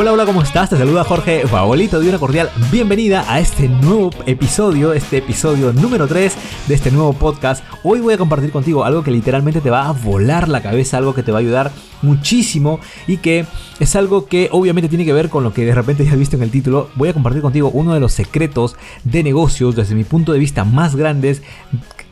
Hola, hola, ¿cómo estás? Te saluda Jorge Fabolito de una cordial bienvenida a este nuevo episodio, este episodio número 3 de este nuevo podcast. Hoy voy a compartir contigo algo que literalmente te va a volar la cabeza, algo que te va a ayudar muchísimo y que es algo que obviamente tiene que ver con lo que de repente ya has visto en el título. Voy a compartir contigo uno de los secretos de negocios desde mi punto de vista más grandes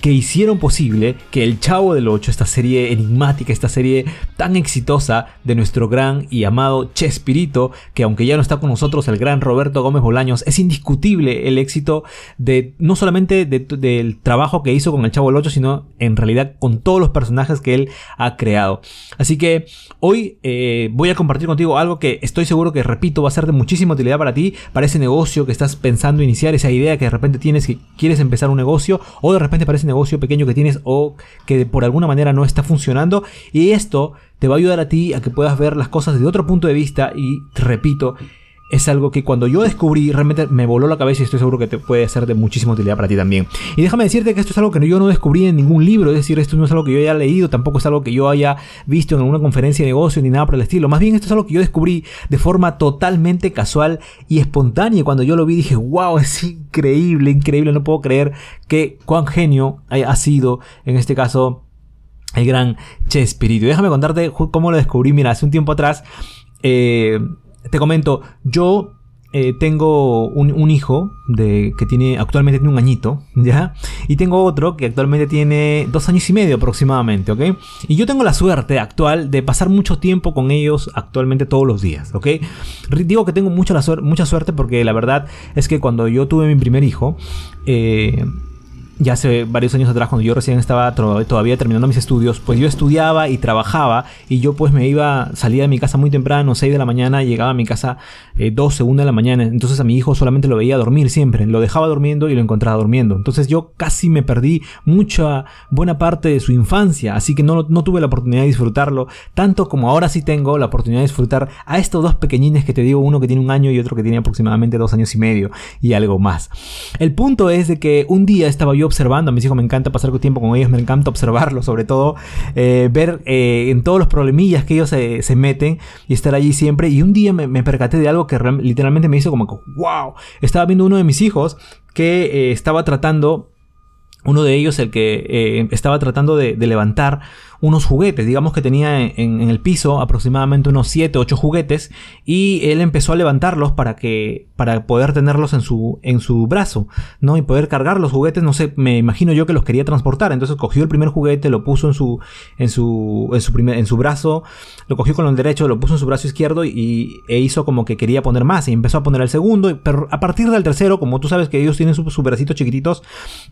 que hicieron posible que El Chavo del 8, esta serie enigmática, esta serie tan exitosa de nuestro gran y amado Chespirito, que aunque ya no está con nosotros el gran Roberto Gómez Bolaños, es indiscutible el éxito de no solamente del trabajo que hizo con El Chavo del 8, sino en realidad con todos los personajes que él ha creado. Así que hoy eh, voy a compartir contigo algo que estoy seguro que, repito, va a ser de muchísima utilidad para ti, para ese negocio que estás pensando iniciar, esa idea que de repente tienes que quieres empezar un negocio o de repente para ese negocio negocio pequeño que tienes o que por alguna manera no está funcionando. Y esto te va a ayudar a ti a que puedas ver las cosas de otro punto de vista y, repito, es algo que cuando yo descubrí realmente me voló la cabeza y estoy seguro que te puede ser de muchísima utilidad para ti también. Y déjame decirte que esto es algo que yo no descubrí en ningún libro, es decir, esto no es algo que yo haya leído, tampoco es algo que yo haya visto en alguna conferencia de negocio ni nada por el estilo. Más bien esto es algo que yo descubrí de forma totalmente casual y espontánea. Cuando yo lo vi dije, wow, es increíble, increíble, no puedo creer que cuán genio ha sido en este caso el gran Chespirito. Déjame contarte cómo lo descubrí. Mira, hace un tiempo atrás eh, te comento, yo eh, tengo un, hijo de, que tiene actualmente tiene un añito, ¿ya? Y tengo otro que actualmente tiene dos años y medio aproximadamente, ¿ok? Y yo tengo la suerte actual de pasar mucho tiempo con ellos actualmente todos los días, ¿ok? Digo que tengo mucha, mucha suerte porque la verdad es que cuando yo tuve mi primer hijo, eh, ya hace varios años atrás, cuando yo recién estaba todavía terminando mis estudios, pues yo estudiaba y trabajaba y yo pues me iba, salía de mi casa muy temprano, 6 de la mañana, llegaba a mi casa eh, 12, 1 de la mañana, entonces a mi hijo solamente lo veía dormir siempre, lo dejaba durmiendo y lo encontraba durmiendo, entonces yo casi me perdí mucha, buena parte de su infancia, así que no, no tuve la oportunidad de disfrutarlo, tanto como ahora sí tengo la oportunidad de disfrutar a estos dos pequeñines que te digo, uno que tiene un año y otro que tiene aproximadamente dos años y medio y algo más. El punto es de que un día estaba yo observando. A mis hijos me encanta pasar tiempo con ellos, me encanta observarlos, sobre todo eh, ver eh, en todos los problemillas que ellos se, meten y estar allí siempre. Y un día me, percaté de algo que literalmente me hizo como, wow, estaba viendo uno de mis hijos que eh, estaba tratando uno de ellos, el que estaba tratando de, levantar unos juguetes. Digamos que tenía en, el piso aproximadamente unos 7, 8 juguetes y él empezó a levantarlos para que para poder tenerlos en su en su brazo, ¿no? Y poder cargar los juguetes, no sé, me imagino yo que los quería transportar. Entonces cogió el primer juguete, lo puso en su en su en su primer en su brazo, lo cogió con el derecho, lo puso en su brazo izquierdo y e hizo como que quería poner más y empezó a poner el segundo, pero a partir del tercero, como tú sabes que ellos tienen sus su bracitos chiquititos,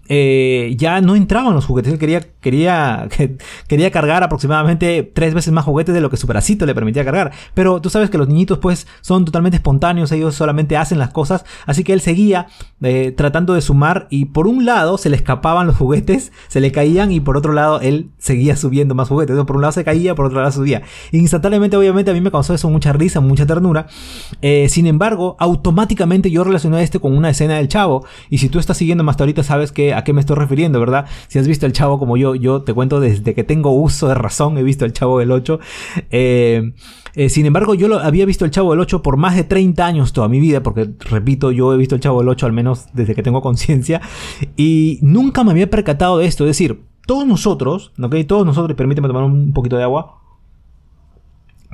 eh, ya no entraban los juguetes, él quería quería quería cargar aproximadamente tres veces más juguetes de lo que su bracito le permitía cargar. Pero tú sabes que los niñitos pues son totalmente espontáneos, ellos solamente hacen las cosas. Así que él seguía eh, tratando de sumar y por un lado se le escapaban los juguetes, se le caían y por otro lado él seguía subiendo más juguetes. por un lado se caía, por otro lado subía. Instantáneamente obviamente a mí me causó eso mucha risa, mucha ternura. Eh, sin embargo, automáticamente yo relacioné esto con una escena del chavo. Y si tú estás siguiendo más ahorita sabes que, a qué me estoy refiriendo, ¿verdad? Si has visto el chavo como yo, yo te cuento desde que tengo uso de razón he visto el Chavo del 8. Eh, eh, sin embargo, yo lo, había visto el Chavo del 8 por más de 30 años toda mi vida, porque repito, yo he visto el Chavo del 8 al menos desde que tengo conciencia, y nunca me había percatado de esto. Es decir, todos nosotros, ¿ok? Todos nosotros, permíteme tomar un poquito de agua.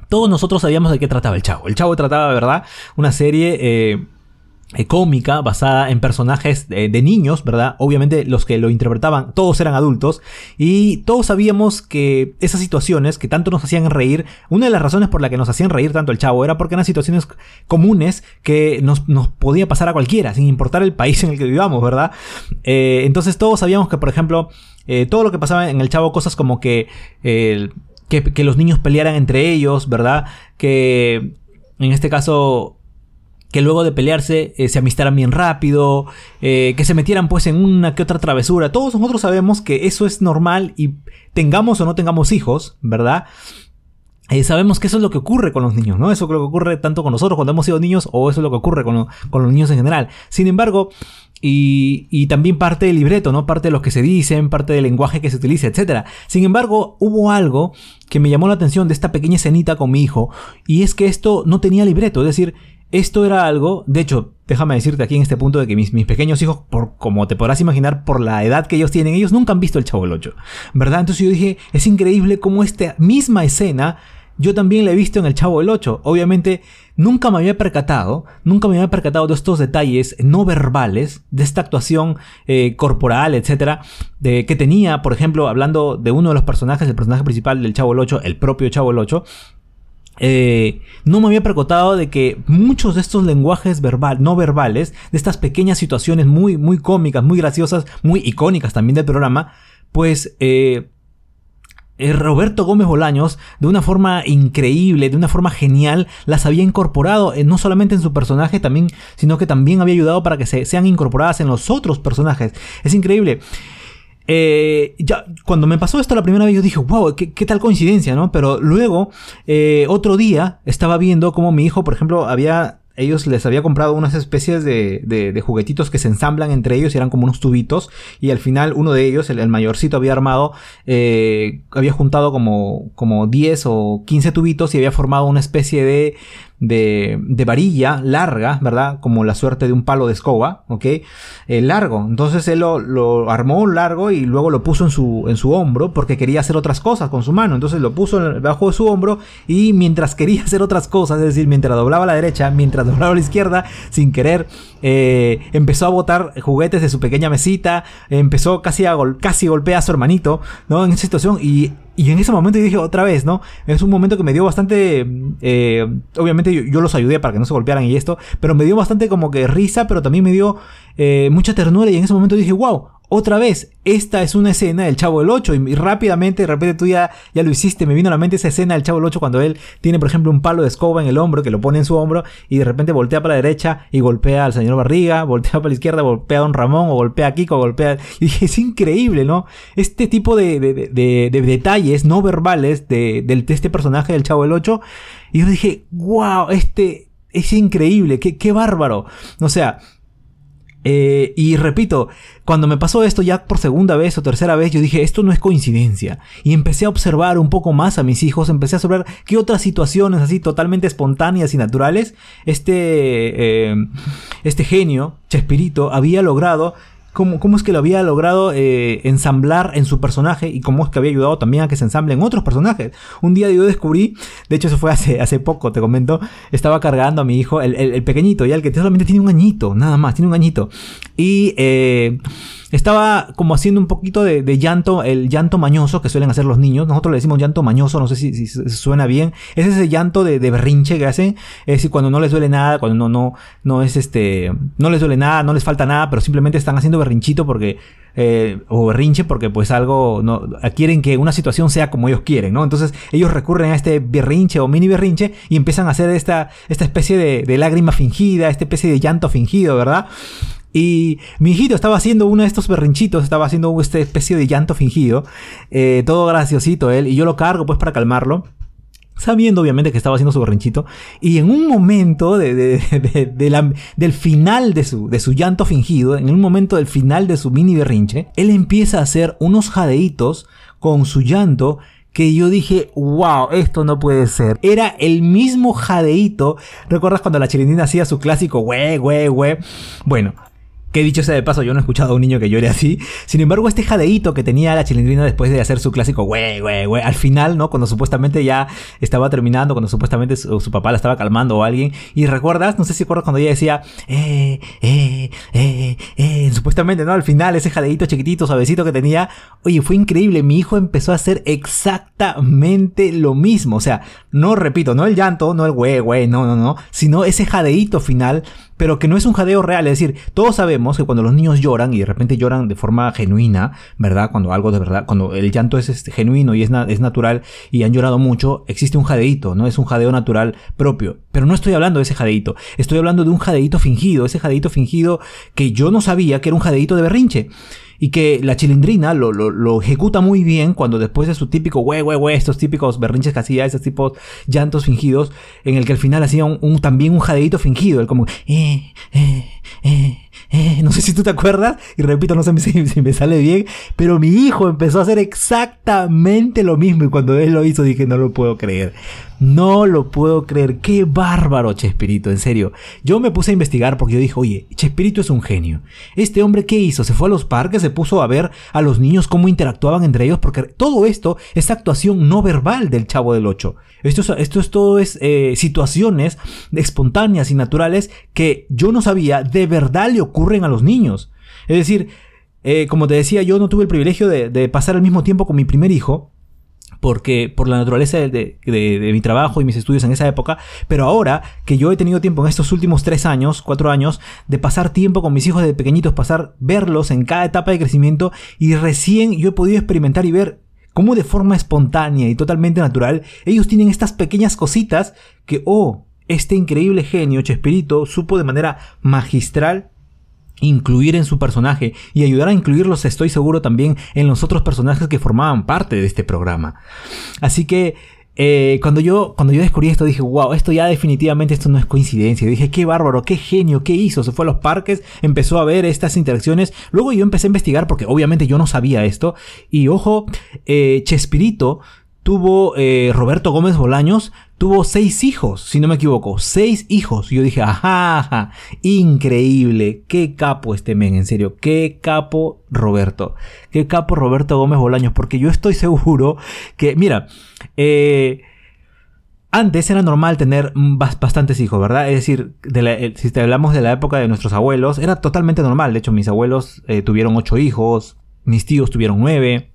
Todos nosotros sabíamos de qué trataba el Chavo. El Chavo trataba, ¿verdad? Una serie... Eh, eh, cómica basada en personajes de, niños, ¿verdad? Obviamente los que lo interpretaban todos eran adultos y todos sabíamos que esas situaciones que tanto nos hacían reír, una de las razones por la que nos hacían reír tanto el chavo era porque eran situaciones comunes que nos, podía pasar a cualquiera, sin importar el país en el que vivamos, ¿verdad? Eh, entonces todos sabíamos que, por ejemplo, eh, todo lo que pasaba en el chavo, cosas como que, que, que los niños pelearan entre ellos, ¿verdad? Que en este caso que luego de pelearse eh, se amistaran bien rápido, eh, que se metieran pues en una que otra travesura. Todos nosotros sabemos que eso es normal y tengamos o no tengamos hijos, ¿verdad? eh, sabemos que eso es lo que ocurre con los niños, ¿no? Eso es lo que ocurre tanto con nosotros cuando hemos sido niños o eso es lo que ocurre con, con los niños en general. Sin embargo, y, y, también parte del libreto, ¿no? Parte de lo que se dicen, parte del lenguaje que se utiliza, etc. Sin embargo, hubo algo que me llamó la atención de esta pequeña escenita con mi hijo, y es que esto no tenía libreto, es decir, esto era algo, de hecho, déjame decirte aquí en este punto de que mis, mis, pequeños hijos, por como te podrás imaginar, por la edad que ellos tienen, ellos nunca han visto el Chavo del 8, ¿verdad? Entonces yo dije, es increíble cómo esta misma escena yo también la he visto en el Chavo del 8. Obviamente, nunca me había percatado, nunca me había percatado de estos detalles no verbales, de esta actuación eh, corporal, etcétera, de, que tenía, por ejemplo, hablando de uno de los personajes, el personaje principal del Chavo del 8, el propio Chavo del 8, eh, no me había percatado de que muchos de estos lenguajes verbal, no verbales, de estas pequeñas situaciones muy, muy cómicas, muy graciosas, muy icónicas también del programa, pues eh, eh, Roberto Gómez Bolaños, de una forma increíble, de una forma genial, las había incorporado, no solamente en su personaje, también, sino que también había ayudado para que se, sean incorporadas en los otros personajes. Es increíble. Eh, ya, cuando me pasó esto la primera vez, yo dije, wow, qué, tal coincidencia, ¿no? Pero luego, otro día, estaba viendo cómo mi hijo, por ejemplo, había ellos les había comprado unas especies de, de, juguetitos que se ensamblan entre ellos y eran como unos tubitos. Y al final uno de ellos, el, mayorcito, había armado, eh, había juntado como, como 10 o 15 tubitos y había formado una especie de, de, de, varilla larga, ¿verdad? Como la suerte de un palo de escoba, ¿ok? Eh, largo. Entonces él lo, armó largo y luego lo puso en su, en su hombro porque quería hacer otras cosas con su mano. Entonces lo puso debajo de su hombro y mientras quería hacer otras cosas, es decir, mientras doblaba a la derecha, mientras doblaba a la izquierda, sin querer, eh, empezó a botar juguetes de su pequeña mesita, empezó casi a casi golpear a su hermanito, ¿no? En esa situación y y en ese momento yo dije otra vez, ¿no? Es un momento que me dio bastante... Eh, obviamente yo, los ayudé para que no se golpearan y esto, pero me dio bastante como que risa, pero también me dio eh, mucha ternura y en ese momento dije, wow, otra vez, esta es una escena del Chavo del 8 y, rápidamente, de repente tú ya, ya lo hiciste, me vino a la mente esa escena del Chavo del 8 cuando él tiene, por ejemplo, un palo de escoba en el hombro que lo pone en su hombro y de repente voltea para la derecha y golpea al señor Barriga, voltea para la izquierda, golpea a Don Ramón o golpea a Kiko, golpea... Y dije, es increíble, ¿no? Este tipo de, detalles no verbales de, de, este personaje del Chavo del 8 y yo dije, wow, este es increíble, qué, qué bárbaro. O sea, eh, y repito, cuando me pasó esto ya por segunda vez o tercera vez, yo dije, esto no es coincidencia. Y empecé a observar un poco más a mis hijos, empecé a observar qué otras situaciones así totalmente espontáneas y naturales este, eh, este genio, Chespirito, había logrado cómo, cómo es que lo había logrado eh, ensamblar en su personaje y cómo es que había ayudado también a que se ensamblen otros personajes. Un día yo descubrí, de hecho eso fue hace, hace poco, te comento, estaba cargando a mi hijo, el, el, pequeñito, ya el que solamente tiene un añito, nada más, tiene un añito. Y... Eh, estaba como haciendo un poquito de, llanto, el llanto mañoso que suelen hacer los niños. Nosotros le decimos llanto mañoso, no sé si, suena bien. Es ese llanto de, berrinche que hacen. Es decir, cuando no les duele nada, cuando no, no, no es este, no les duele nada, no les falta nada, pero simplemente están haciendo berrinchito porque, eh, o berrinche porque pues algo, no, quieren que una situación sea como ellos quieren, ¿no? Entonces ellos recurren a este berrinche o mini berrinche y empiezan a hacer esta, esta especie de, de lágrima fingida, esta especie de llanto fingido, ¿verdad? Y mi hijito estaba haciendo uno de estos berrinchitos, estaba haciendo esta especie de llanto fingido, eh, todo graciosito él, y yo lo cargo pues para calmarlo sabiendo obviamente que estaba haciendo su berrinchito, y en un momento de, del final de su, de su llanto fingido, en un momento del final de su mini berrinche, él empieza a hacer unos jadeitos con su llanto que yo dije, wow, esto no puede ser. Era el mismo jadeito. ¿Recuerdas cuando la chilindina hacía su clásico, güey, güey, güey? Bueno, que dicho sea de paso, yo no he escuchado a un niño que llore así. Sin embargo, este jadeíto que tenía la chilindrina después de hacer su clásico güey, güey, güey, al final, ¿no? Cuando supuestamente ya estaba terminando, cuando supuestamente su, papá la estaba calmando o alguien. Y recuerdas, no sé si recuerdas cuando ella decía, eh, eh, eh, eh, supuestamente, ¿no? Al final, ese jadeíto chiquitito, suavecito que tenía. Oye, fue increíble. Mi hijo empezó a hacer exactamente lo mismo. O sea, no repito, no el llanto, no el güey, güey, no, no, no. Sino ese jadeíto final pero que no es un jadeo real. Es decir, todos sabemos que cuando los niños lloran y de repente lloran de forma genuina, ¿verdad? Cuando algo de verdad, cuando el llanto es este, genuino y es, es natural y han llorado mucho, existe un jadeíto, ¿no? Es un jadeo natural propio. Pero no estoy hablando de ese jadeíto, estoy hablando de un jadeíto fingido, ese jadeíto fingido que yo no sabía que era un jadeíto de berrinche y que la chilindrina lo, lo, lo, ejecuta muy bien cuando después de su típico güey, güey, güey, estos típicos berrinches que hacía, esos tipos llantos fingidos, en el que al final hacía un, también un jadeito fingido, el como, eh, eh, eh, no sé si tú te acuerdas, y repito, no sé si, me sale bien, pero mi hijo empezó a hacer exactamente lo mismo y cuando él lo hizo dije, no lo puedo creer. No lo puedo creer. Qué bárbaro Chespirito, en serio. Yo me puse a investigar porque yo dije, oye, Chespirito es un genio. Este hombre, ¿qué hizo? Se fue a los parques, se puso a ver a los niños cómo interactuaban entre ellos, porque todo esto es actuación no verbal del Chavo del Ocho. Esto es, esto es todo eh, situaciones espontáneas y naturales que yo no sabía de verdad le ocurren a los niños. Es decir, eh, como te decía, yo no tuve el privilegio de, pasar el mismo tiempo con mi primer hijo, porque por la naturaleza de, mi trabajo y mis estudios en esa época, pero ahora que yo he tenido tiempo en estos últimos tres años, cuatro años, de pasar tiempo con mis hijos de pequeñitos, pasar, verlos en cada etapa de crecimiento y recién yo he podido experimentar y ver cómo de forma espontánea y totalmente natural ellos tienen estas pequeñas cositas que, oh, este increíble genio Chespirito supo de manera magistral incluir en su personaje y ayudar a incluirlos, estoy seguro, también en los otros personajes que formaban parte de este programa. Así que eh, cuando, yo, cuando yo descubrí esto dije, wow, esto ya definitivamente esto no es coincidencia. dije, qué bárbaro, qué genio, qué hizo. Se fue a los parques, empezó a ver estas interacciones. Luego yo empecé a investigar porque obviamente yo no sabía esto. Y ojo, eh, Chespirito tuvo eh, Roberto Gómez Bolaños, tuvo seis hijos, si no me equivoco, seis hijos. Y yo dije, ajá, increíble, qué capo este men, en serio, qué capo Roberto, qué capo Roberto Gómez Bolaños, porque yo estoy seguro que, mira, eh, antes era normal tener bastantes hijos, ¿verdad? Es decir, si te hablamos de la época de nuestros abuelos, era totalmente normal. De hecho, mis abuelos eh, tuvieron ocho hijos, mis tíos tuvieron nueve.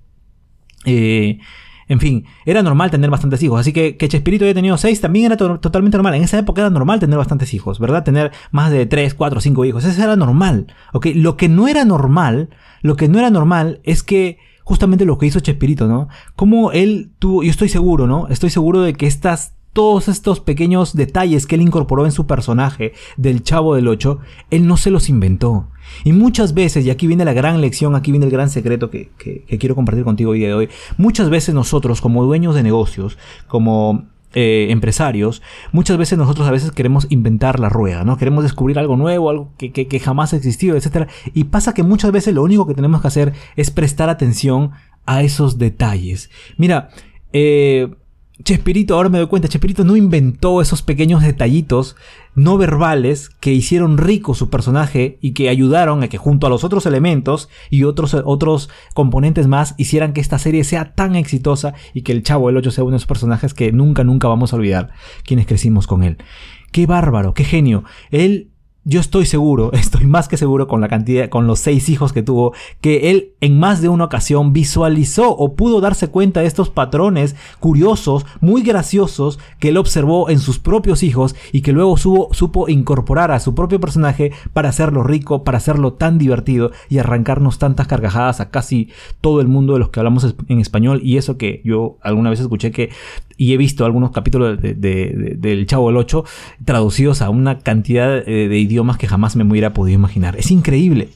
Eh, en fin, era normal tener bastantes hijos. Así que que Chespirito haya tenido seis también era totalmente normal. En esa época era normal tener bastantes hijos, ¿verdad? Tener más de tres, cuatro, cinco hijos. Eso era normal. ¿Ok? Lo que no era normal, lo que no era normal es que justamente lo que hizo Chespirito, ¿no? Como él tuvo, yo estoy seguro, ¿no? Estoy seguro de que estas todos estos pequeños detalles que él incorporó en su personaje del Chavo del Ocho, él no se los inventó. Y muchas veces, y aquí viene la gran lección, aquí viene el gran secreto que, quiero compartir contigo hoy de hoy, muchas veces nosotros como dueños de negocios, como eh, empresarios, muchas veces nosotros a veces queremos inventar la rueda, ¿no? Queremos descubrir algo nuevo, algo que, que, jamás ha existido, etc. Y pasa que muchas veces lo único que tenemos que hacer es prestar atención a esos detalles. Mira, eh, Chespirito, ahora me doy cuenta, Chespirito no inventó esos pequeños detallitos no verbales que hicieron rico su personaje y que ayudaron a que junto a los otros elementos y otros, otros componentes más hicieran que esta serie sea tan exitosa y que el Chavo del 8 sea uno de esos personajes que nunca, nunca vamos a olvidar quienes crecimos con él. Qué bárbaro, qué genio. Él yo estoy seguro, estoy más que seguro con la cantidad, con los seis hijos que tuvo, que él en más de una ocasión visualizó o pudo darse cuenta de estos patrones curiosos, muy graciosos, que él observó en sus propios hijos y que luego supo incorporar a su propio personaje para hacerlo rico, para hacerlo tan divertido y arrancarnos tantas carcajadas a casi todo el mundo de los que hablamos en español. Y eso que yo alguna vez escuché que y he visto algunos capítulos del Chavo del 8 traducidos a una cantidad eh, de idiomas que jamás me hubiera podido imaginar. Es increíble.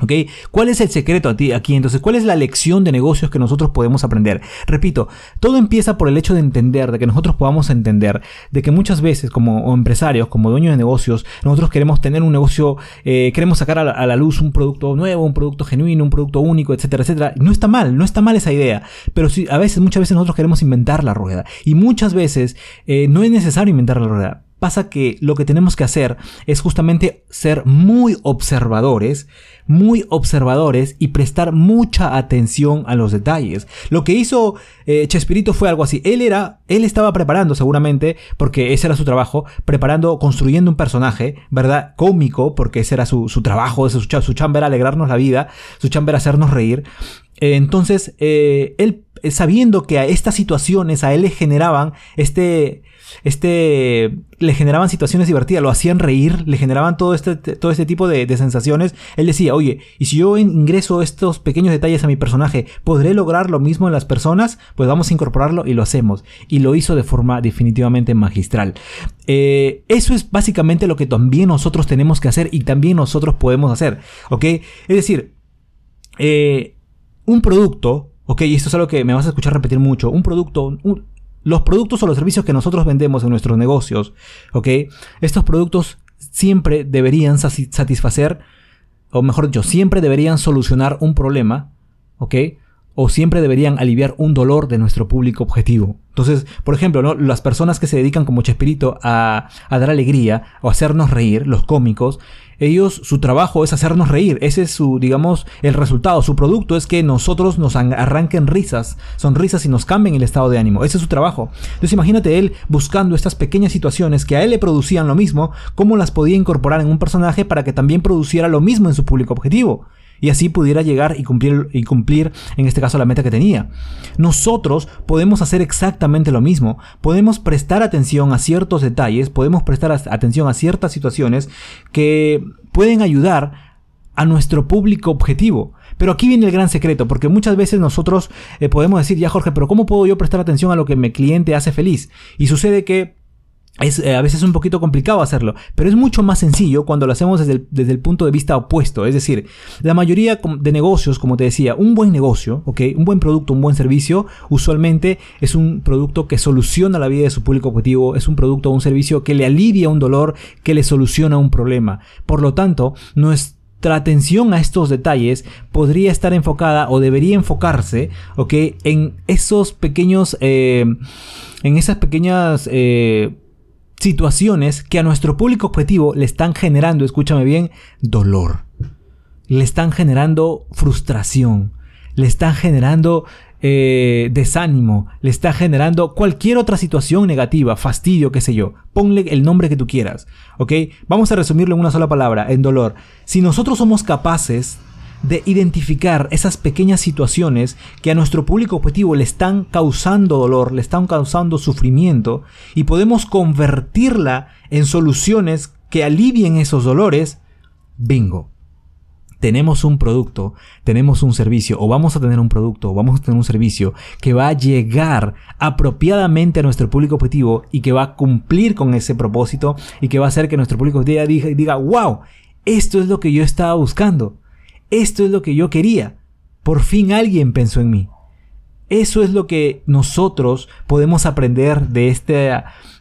¿Ok? ¿Cuál es el secreto aquí entonces? ¿Cuál es la lección de negocios que nosotros podemos aprender? Repito, todo empieza por el hecho de entender, de que nosotros podamos entender, de que muchas veces como empresarios, como dueños de negocios, nosotros queremos tener un negocio, eh, queremos sacar a la, luz un producto nuevo, un producto genuino, un producto único, etcétera, etcétera. No está mal, no está mal esa idea, pero sí, a veces, muchas veces nosotros queremos inventar la rueda y muchas veces eh, no es necesario inventar la rueda. Pasa que lo que tenemos que hacer es justamente ser muy observadores, muy observadores y prestar mucha atención a los detalles. Lo que hizo eh, Chespirito fue algo así. Él era, él estaba preparando seguramente, porque ese era su trabajo, preparando, construyendo un personaje, ¿verdad? Cómico, porque ese era su, trabajo, su, su chamba era alegrarnos la vida, su chamba era hacernos reír. Entonces, eh, él sabiendo que a estas situaciones a él le generaban este, este, le generaban situaciones divertidas, lo hacían reír, le generaban todo este, todo este tipo de, sensaciones. Él decía, oye, y si yo ingreso estos pequeños detalles a mi personaje, ¿podré lograr lo mismo en las personas? Pues vamos a incorporarlo y lo hacemos. Y lo hizo de forma definitivamente magistral. Eh, eso es básicamente lo que también nosotros tenemos que hacer y también nosotros podemos hacer, ¿ok? Es decir, eh, un producto, ok, y esto es algo que me vas a escuchar repetir mucho, un producto, los productos o los servicios que nosotros vendemos en nuestros negocios, ok, estos productos siempre deberían satisfacer, o mejor dicho, siempre deberían solucionar un problema, ok, o siempre deberían aliviar un dolor de nuestro público objetivo. Entonces, por ejemplo, las personas que se dedican como Chespirito a, a dar alegría o hacernos reír, los cómicos, ellos, su trabajo es hacernos reír. Ese es su, digamos, el resultado. Su producto es que nosotros nos arranquen risas, sonrisas y nos cambien el estado de ánimo. Ese es su trabajo. Entonces imagínate él buscando estas pequeñas situaciones que a él le producían lo mismo, cómo las podía incorporar en un personaje para que también produciera lo mismo en su público objetivo y así pudiera llegar y cumplir, y cumplir, en este caso, la meta que tenía. Nosotros podemos hacer exactamente lo mismo. Podemos prestar atención a ciertos detalles, podemos prestar atención a ciertas situaciones que pueden ayudar a nuestro público objetivo. Pero aquí viene el gran secreto, porque muchas veces nosotros eh, podemos decir, ya Jorge, pero ¿cómo puedo yo prestar atención a lo que mi cliente hace feliz? Y sucede que es eh, a veces un poquito complicado hacerlo, pero es mucho más sencillo cuando lo hacemos desde el, punto de vista opuesto. Es decir, la mayoría de negocios, como te decía, un buen negocio, ¿okay? un buen producto, un buen servicio, usualmente es un producto que soluciona la vida de su público objetivo, es un producto o un servicio que le alivia un dolor, que le soluciona un problema. Por lo tanto, nuestra atención a estos detalles podría estar enfocada o debería enfocarse, ¿ok? En esos pequeños, eh, en esas pequeñas eh, situaciones que a nuestro público objetivo le están generando, escúchame bien, dolor. Le están generando frustración. Le están generando eh, desánimo. Le está generando cualquier otra situación negativa, fastidio, qué sé yo. Ponle el nombre que tú quieras. ¿Ok? Vamos a resumirlo en una sola palabra, en dolor. Si nosotros somos capaces de identificar esas pequeñas situaciones que a nuestro público objetivo le están causando dolor, le están causando sufrimiento y podemos convertirla en soluciones que alivien esos dolores, bingo. Tenemos un producto, tenemos un servicio, o vamos a tener un producto, o vamos a tener un servicio que va a llegar apropiadamente a nuestro público objetivo y que va a cumplir con ese propósito y que va a hacer que nuestro público diga, diga wow, esto es lo que yo estaba buscando. Esto es lo que yo quería. Por fin alguien pensó en mí. Eso es lo que nosotros podemos aprender de este,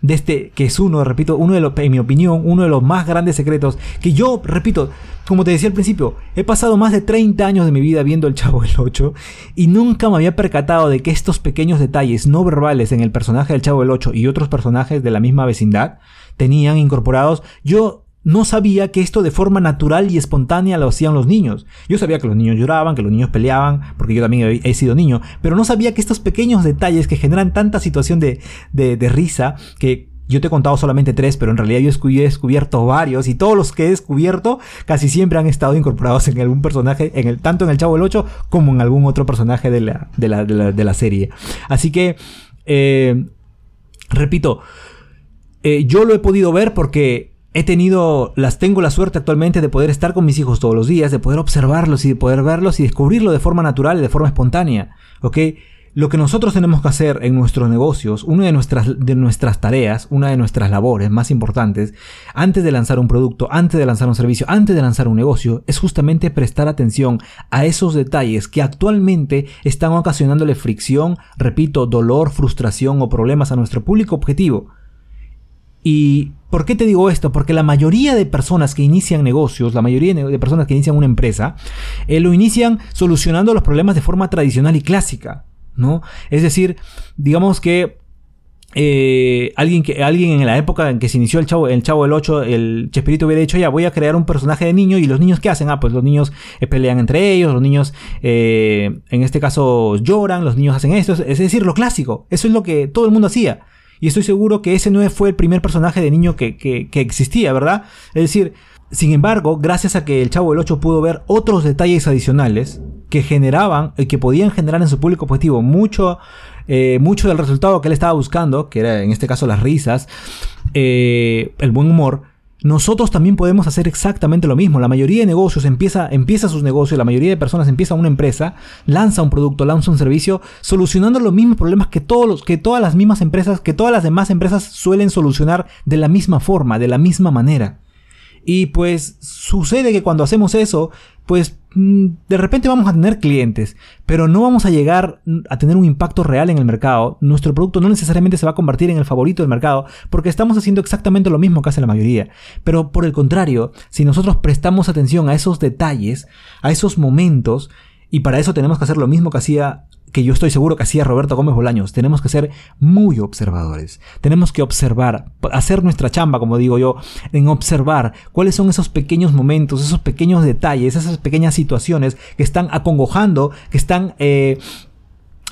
de este, que es uno, repito, uno de los, en mi opinión, uno de los más grandes secretos, que yo, repito, como te decía al principio, he pasado más de 30 años de mi vida viendo el Chavo del 8 y nunca me había percatado de que estos pequeños detalles no verbales en el personaje del Chavo del 8 y otros personajes de la misma vecindad tenían incorporados. Yo no sabía que esto de forma natural y espontánea lo hacían los niños. Yo sabía que los niños lloraban, que los niños peleaban, porque yo también he, sido niño, pero no sabía que estos pequeños detalles que generan tanta situación de, de, risa, que yo te he contado solamente tres, pero en realidad yo he descubierto varios y todos los que he descubierto casi siempre han estado incorporados en algún personaje, en el, tanto en el Chavo del 8 como en algún otro personaje de la, de la, de la, serie. Así que, eh, repito, eh, yo lo he podido ver porque he tenido, las tengo la suerte actualmente de poder estar con mis hijos todos los días, de poder observarlos y de poder verlos y descubrirlo de forma natural y de forma espontánea. ¿Ok? Lo que nosotros tenemos que hacer en nuestros negocios, una de nuestras, de nuestras tareas, una de nuestras labores más importantes, antes de lanzar un producto, antes de lanzar un servicio, antes de lanzar un negocio, es justamente prestar atención a esos detalles que actualmente están ocasionándole fricción, repito, dolor, frustración o problemas a nuestro público objetivo. Y ¿Por qué te digo esto? Porque la mayoría de personas que inician negocios, la mayoría de personas que inician una empresa, eh, lo inician solucionando los problemas de forma tradicional y clásica, ¿no? Es decir, digamos que eh, alguien, que, alguien en la época en que se inició el Chavo, el Chavo del 8, el Chespirito hubiera dicho, ya voy a crear un personaje de niño y los niños ¿qué hacen? Ah, pues los niños eh, pelean entre ellos, los niños en este caso lloran, los niños hacen esto, es decir, lo clásico, eso es lo que todo el mundo hacía. Y estoy seguro que ese no fue el primer personaje de niño que, existía, ¿verdad? Es decir, sin embargo, gracias a que el Chavo del 8 pudo ver otros detalles adicionales, que generaban y que podían generar en su público objetivo mucho, eh, mucho del resultado que él estaba buscando, que era en este caso las risas, eh, el buen humor, nosotros también podemos hacer exactamente lo mismo. La mayoría de negocios empieza, empieza sus negocios, la mayoría de personas empieza una empresa, lanza un producto, lanza un servicio, solucionando los mismos problemas que, todos los, que todas las mismas empresas, que todas las demás empresas suelen solucionar de la misma forma, de la misma manera. Y pues sucede que cuando hacemos eso, pues mm, de repente vamos a tener clientes, pero no vamos a llegar a tener un impacto real en el mercado. Nuestro producto no necesariamente se va a convertir en el favorito del mercado porque estamos haciendo exactamente lo mismo que hace la mayoría. Pero por el contrario, si nosotros prestamos atención a esos detalles, a esos momentos, y para eso tenemos que hacer lo mismo que hacía que yo estoy seguro que hacía Roberto Gómez Bolaños. Tenemos que ser muy observadores. Tenemos que observar, hacer nuestra chamba, como digo yo, en observar cuáles son esos pequeños momentos, esos pequeños detalles, esas pequeñas situaciones que están acongojando, que están... Eh,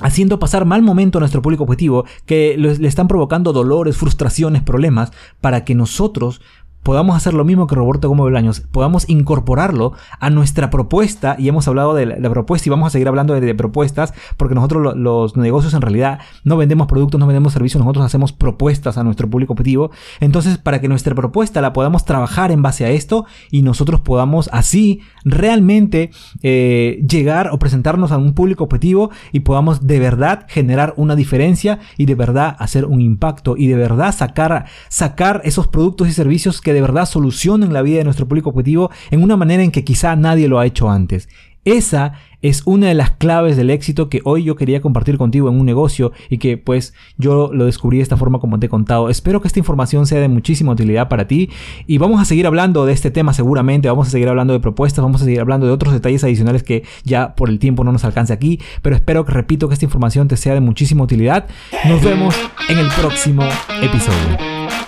haciendo pasar mal momento a nuestro público objetivo, que le están provocando dolores, frustraciones, problemas, para que nosotros podamos hacer lo mismo que Roberto Gómez Bolaños, podamos incorporarlo a nuestra propuesta, y hemos hablado de la, propuesta y vamos a seguir hablando de, propuestas, porque nosotros los negocios en realidad no vendemos productos, no vendemos servicios, nosotros hacemos propuestas a nuestro público objetivo. Entonces, para que nuestra propuesta la podamos trabajar en base a esto y nosotros podamos así realmente eh, llegar o presentarnos a un público objetivo y podamos de verdad generar una diferencia y de verdad hacer un impacto y de verdad sacar, sacar esos productos y servicios que de verdad solucionen la vida de nuestro público objetivo en una manera en que quizá nadie lo ha hecho antes. Esa es una de las claves del éxito que hoy yo quería compartir contigo en un negocio y que pues yo lo descubrí de esta forma como te he contado. Espero que esta información sea de muchísima utilidad para ti y vamos a seguir hablando de este tema seguramente, vamos a seguir hablando de propuestas, vamos a seguir hablando de otros detalles adicionales que ya por el tiempo no nos alcance aquí, pero espero que repito que esta información te sea de muchísima utilidad. Nos vemos en el próximo episodio.